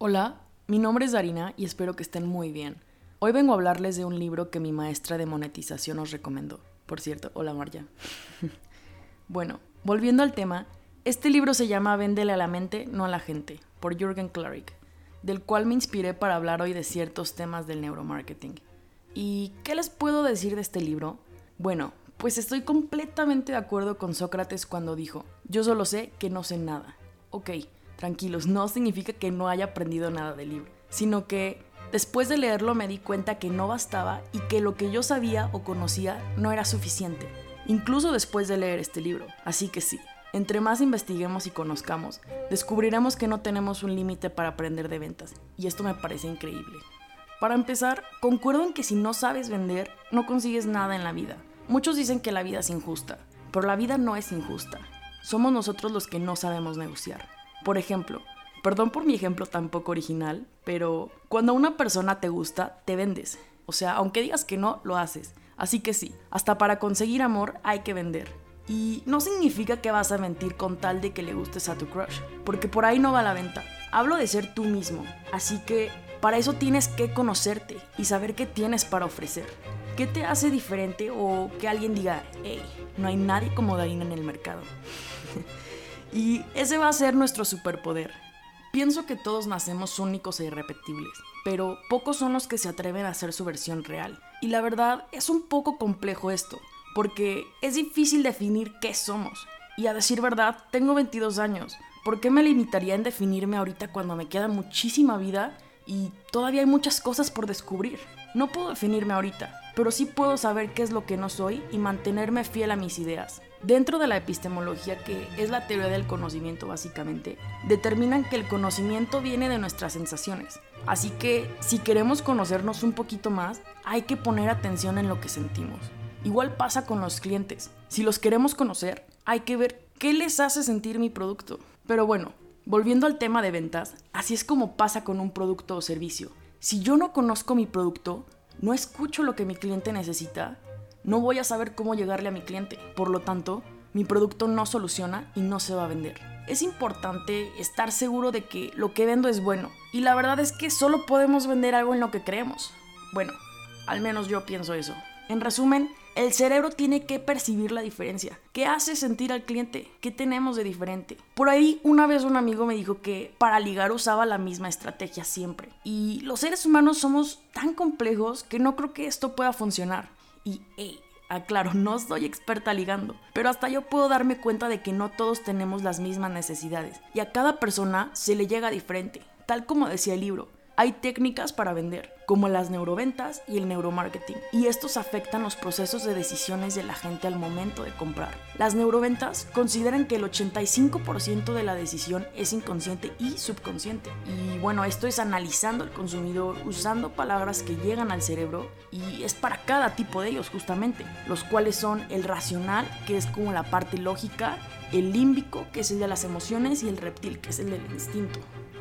Hola, mi nombre es Darina y espero que estén muy bien. Hoy vengo a hablarles de un libro que mi maestra de monetización nos recomendó. Por cierto, hola Marja. bueno, volviendo al tema, este libro se llama Véndele a la mente, no a la gente, por Jürgen Klarik, del cual me inspiré para hablar hoy de ciertos temas del neuromarketing. ¿Y qué les puedo decir de este libro? Bueno, pues estoy completamente de acuerdo con Sócrates cuando dijo, yo solo sé que no sé nada. Ok, Tranquilos, no significa que no haya aprendido nada del libro, sino que después de leerlo me di cuenta que no bastaba y que lo que yo sabía o conocía no era suficiente, incluso después de leer este libro. Así que sí, entre más investiguemos y conozcamos, descubriremos que no tenemos un límite para aprender de ventas, y esto me parece increíble. Para empezar, concuerdo en que si no sabes vender, no consigues nada en la vida. Muchos dicen que la vida es injusta, pero la vida no es injusta. Somos nosotros los que no sabemos negociar. Por ejemplo, perdón por mi ejemplo tan poco original, pero cuando una persona te gusta, te vendes. O sea, aunque digas que no, lo haces. Así que sí, hasta para conseguir amor hay que vender. Y no significa que vas a mentir con tal de que le gustes a tu crush, porque por ahí no va la venta. Hablo de ser tú mismo, así que para eso tienes que conocerte y saber qué tienes para ofrecer. ¿Qué te hace diferente o que alguien diga, hey, no hay nadie como Darina en el mercado? Y ese va a ser nuestro superpoder. Pienso que todos nacemos únicos e irrepetibles, pero pocos son los que se atreven a hacer su versión real. Y la verdad es un poco complejo esto, porque es difícil definir qué somos. Y a decir verdad, tengo 22 años. ¿Por qué me limitaría en definirme ahorita cuando me queda muchísima vida y todavía hay muchas cosas por descubrir? No puedo definirme ahorita, pero sí puedo saber qué es lo que no soy y mantenerme fiel a mis ideas. Dentro de la epistemología, que es la teoría del conocimiento básicamente, determinan que el conocimiento viene de nuestras sensaciones. Así que si queremos conocernos un poquito más, hay que poner atención en lo que sentimos. Igual pasa con los clientes. Si los queremos conocer, hay que ver qué les hace sentir mi producto. Pero bueno, volviendo al tema de ventas, así es como pasa con un producto o servicio. Si yo no conozco mi producto, no escucho lo que mi cliente necesita no voy a saber cómo llegarle a mi cliente. Por lo tanto, mi producto no soluciona y no se va a vender. Es importante estar seguro de que lo que vendo es bueno. Y la verdad es que solo podemos vender algo en lo que creemos. Bueno, al menos yo pienso eso. En resumen, el cerebro tiene que percibir la diferencia. ¿Qué hace sentir al cliente? ¿Qué tenemos de diferente? Por ahí una vez un amigo me dijo que para ligar usaba la misma estrategia siempre. Y los seres humanos somos tan complejos que no creo que esto pueda funcionar. Y, hey, aclaro, no soy experta ligando, pero hasta yo puedo darme cuenta de que no todos tenemos las mismas necesidades y a cada persona se le llega diferente, tal como decía el libro. Hay técnicas para vender, como las neuroventas y el neuromarketing, y estos afectan los procesos de decisiones de la gente al momento de comprar. Las neuroventas consideran que el 85% de la decisión es inconsciente y subconsciente. Y bueno, esto es analizando al consumidor, usando palabras que llegan al cerebro, y es para cada tipo de ellos justamente, los cuales son el racional, que es como la parte lógica, el límbico, que es el de las emociones, y el reptil, que es el del instinto.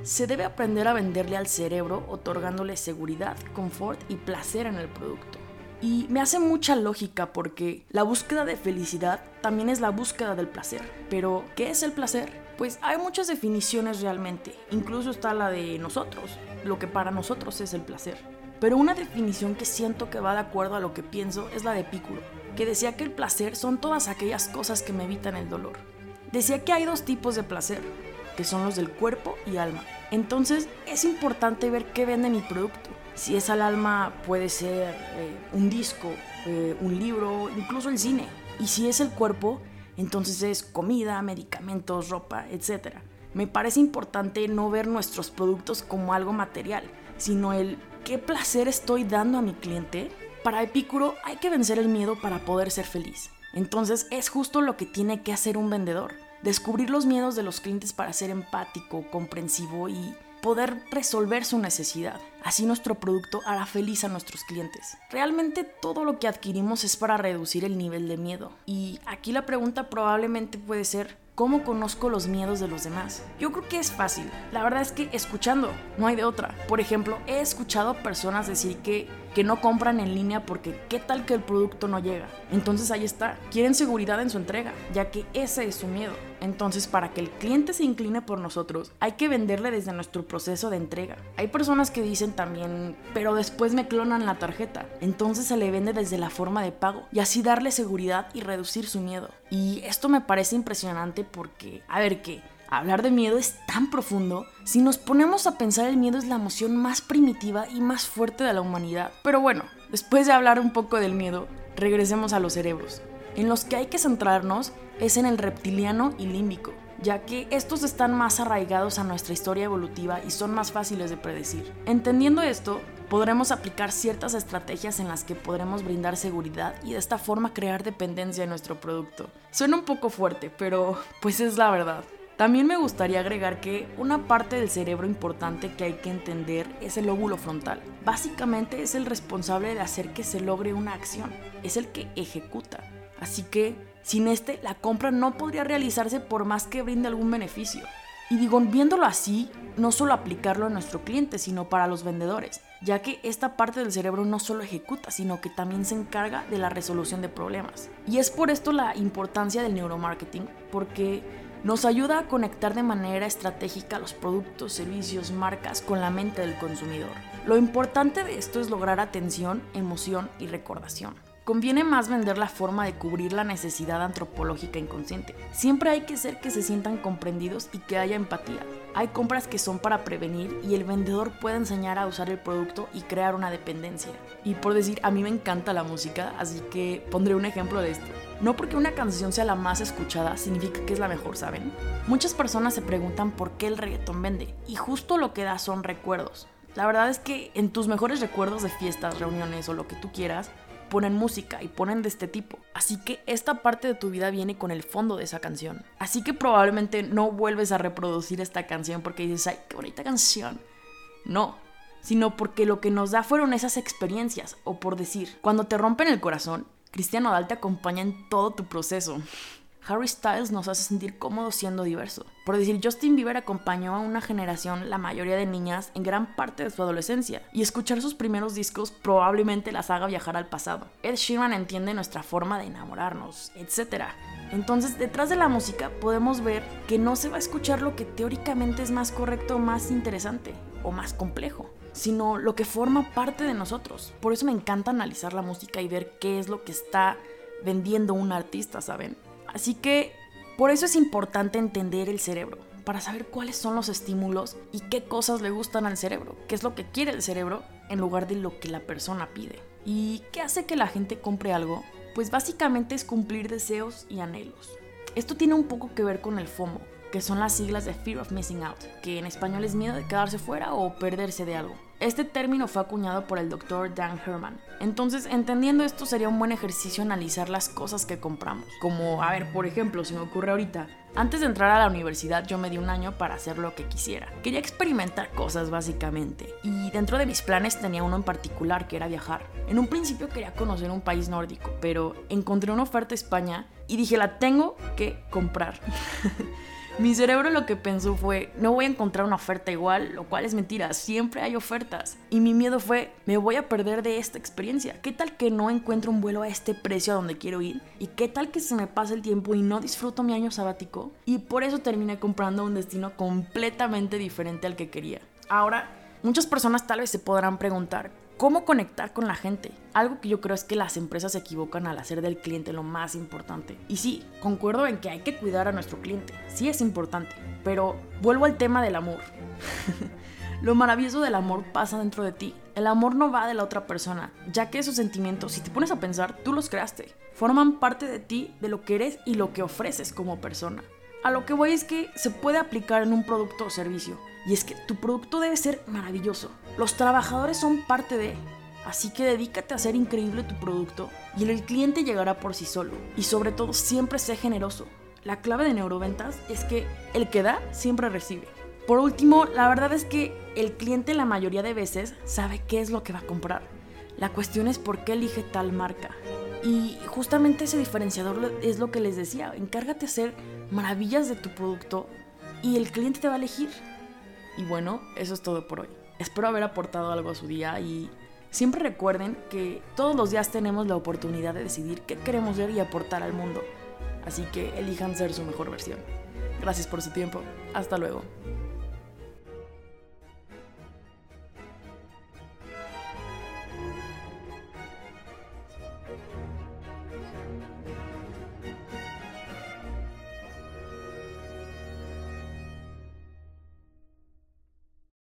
Se debe aprender a venderle al cerebro otorgándole seguridad, confort y placer en el producto. Y me hace mucha lógica porque la búsqueda de felicidad también es la búsqueda del placer. Pero, ¿qué es el placer? Pues hay muchas definiciones realmente, incluso está la de nosotros, lo que para nosotros es el placer. Pero una definición que siento que va de acuerdo a lo que pienso es la de Epicuro, que decía que el placer son todas aquellas cosas que me evitan el dolor. Decía que hay dos tipos de placer, que son los del cuerpo y alma. Entonces es importante ver qué vende mi producto. Si es al alma puede ser eh, un disco, eh, un libro, incluso el cine. Y si es el cuerpo, entonces es comida, medicamentos, ropa, etc. Me parece importante no ver nuestros productos como algo material, sino el qué placer estoy dando a mi cliente. Para Epicuro hay que vencer el miedo para poder ser feliz. Entonces es justo lo que tiene que hacer un vendedor descubrir los miedos de los clientes para ser empático, comprensivo y poder resolver su necesidad. Así nuestro producto hará feliz a nuestros clientes. Realmente todo lo que adquirimos es para reducir el nivel de miedo. Y aquí la pregunta probablemente puede ser, ¿Cómo conozco los miedos de los demás? Yo creo que es fácil. La verdad es que escuchando, no hay de otra. Por ejemplo, he escuchado personas decir que, que no compran en línea porque qué tal que el producto no llega. Entonces ahí está. Quieren seguridad en su entrega, ya que ese es su miedo. Entonces, para que el cliente se incline por nosotros, hay que venderle desde nuestro proceso de entrega. Hay personas que dicen también, pero después me clonan la tarjeta. Entonces se le vende desde la forma de pago y así darle seguridad y reducir su miedo. Y esto me parece impresionante porque, a ver qué, hablar de miedo es tan profundo. Si nos ponemos a pensar, el miedo es la emoción más primitiva y más fuerte de la humanidad. Pero bueno, después de hablar un poco del miedo, regresemos a los cerebros. En los que hay que centrarnos es en el reptiliano y límbico, ya que estos están más arraigados a nuestra historia evolutiva y son más fáciles de predecir. Entendiendo esto, podremos aplicar ciertas estrategias en las que podremos brindar seguridad y de esta forma crear dependencia en nuestro producto. Suena un poco fuerte, pero pues es la verdad. También me gustaría agregar que una parte del cerebro importante que hay que entender es el óvulo frontal. Básicamente es el responsable de hacer que se logre una acción, es el que ejecuta. Así que sin este, la compra no podría realizarse por más que brinde algún beneficio. Y digo, viéndolo así, no solo aplicarlo a nuestro cliente, sino para los vendedores, ya que esta parte del cerebro no solo ejecuta, sino que también se encarga de la resolución de problemas. Y es por esto la importancia del neuromarketing, porque nos ayuda a conectar de manera estratégica los productos, servicios, marcas con la mente del consumidor. Lo importante de esto es lograr atención, emoción y recordación. Conviene más vender la forma de cubrir la necesidad antropológica inconsciente. Siempre hay que hacer que se sientan comprendidos y que haya empatía. Hay compras que son para prevenir y el vendedor puede enseñar a usar el producto y crear una dependencia. Y por decir, a mí me encanta la música, así que pondré un ejemplo de esto. No porque una canción sea la más escuchada significa que es la mejor, ¿saben? Muchas personas se preguntan por qué el reggaetón vende y justo lo que da son recuerdos. La verdad es que en tus mejores recuerdos de fiestas, reuniones o lo que tú quieras, ponen música y ponen de este tipo. Así que esta parte de tu vida viene con el fondo de esa canción. Así que probablemente no vuelves a reproducir esta canción porque dices, ay, qué bonita canción. No, sino porque lo que nos da fueron esas experiencias, o por decir, cuando te rompen el corazón, Cristiano Dal te acompaña en todo tu proceso. Harry Styles nos hace sentir cómodos siendo diverso. Por decir, Justin Bieber acompañó a una generación, la mayoría de niñas, en gran parte de su adolescencia, y escuchar sus primeros discos probablemente las haga viajar al pasado. Ed Sheeran entiende nuestra forma de enamorarnos, etc. Entonces, detrás de la música podemos ver que no se va a escuchar lo que teóricamente es más correcto, más interesante o más complejo sino lo que forma parte de nosotros. Por eso me encanta analizar la música y ver qué es lo que está vendiendo un artista, ¿saben? Así que por eso es importante entender el cerebro, para saber cuáles son los estímulos y qué cosas le gustan al cerebro, qué es lo que quiere el cerebro en lugar de lo que la persona pide. ¿Y qué hace que la gente compre algo? Pues básicamente es cumplir deseos y anhelos. Esto tiene un poco que ver con el FOMO, que son las siglas de Fear of Missing Out, que en español es miedo de quedarse fuera o perderse de algo. Este término fue acuñado por el doctor Dan Herman. Entonces, entendiendo esto, sería un buen ejercicio analizar las cosas que compramos. Como, a ver, por ejemplo, si me ocurre ahorita, antes de entrar a la universidad yo me di un año para hacer lo que quisiera. Quería experimentar cosas básicamente. Y dentro de mis planes tenía uno en particular que era viajar. En un principio quería conocer un país nórdico, pero encontré una oferta a España y dije, la tengo que comprar. Mi cerebro lo que pensó fue, no voy a encontrar una oferta igual, lo cual es mentira, siempre hay ofertas. Y mi miedo fue, me voy a perder de esta experiencia. ¿Qué tal que no encuentro un vuelo a este precio a donde quiero ir? ¿Y qué tal que se me pase el tiempo y no disfruto mi año sabático? Y por eso terminé comprando un destino completamente diferente al que quería. Ahora, muchas personas tal vez se podrán preguntar, cómo conectar con la gente. Algo que yo creo es que las empresas se equivocan al hacer del cliente lo más importante. Y sí, concuerdo en que hay que cuidar a nuestro cliente. Sí es importante. Pero vuelvo al tema del amor. lo maravilloso del amor pasa dentro de ti. El amor no va de la otra persona, ya que esos sentimientos, si te pones a pensar, tú los creaste. Forman parte de ti, de lo que eres y lo que ofreces como persona. A lo que voy es que se puede aplicar en un producto o servicio. Y es que tu producto debe ser maravilloso. Los trabajadores son parte de... Así que dedícate a hacer increíble tu producto y el cliente llegará por sí solo. Y sobre todo, siempre sé generoso. La clave de neuroventas es que el que da siempre recibe. Por último, la verdad es que el cliente la mayoría de veces sabe qué es lo que va a comprar. La cuestión es por qué elige tal marca. Y justamente ese diferenciador es lo que les decía. Encárgate de hacer maravillas de tu producto y el cliente te va a elegir. Y bueno, eso es todo por hoy. Espero haber aportado algo a su día y siempre recuerden que todos los días tenemos la oportunidad de decidir qué queremos ver y aportar al mundo. Así que elijan ser su mejor versión. Gracias por su tiempo. Hasta luego.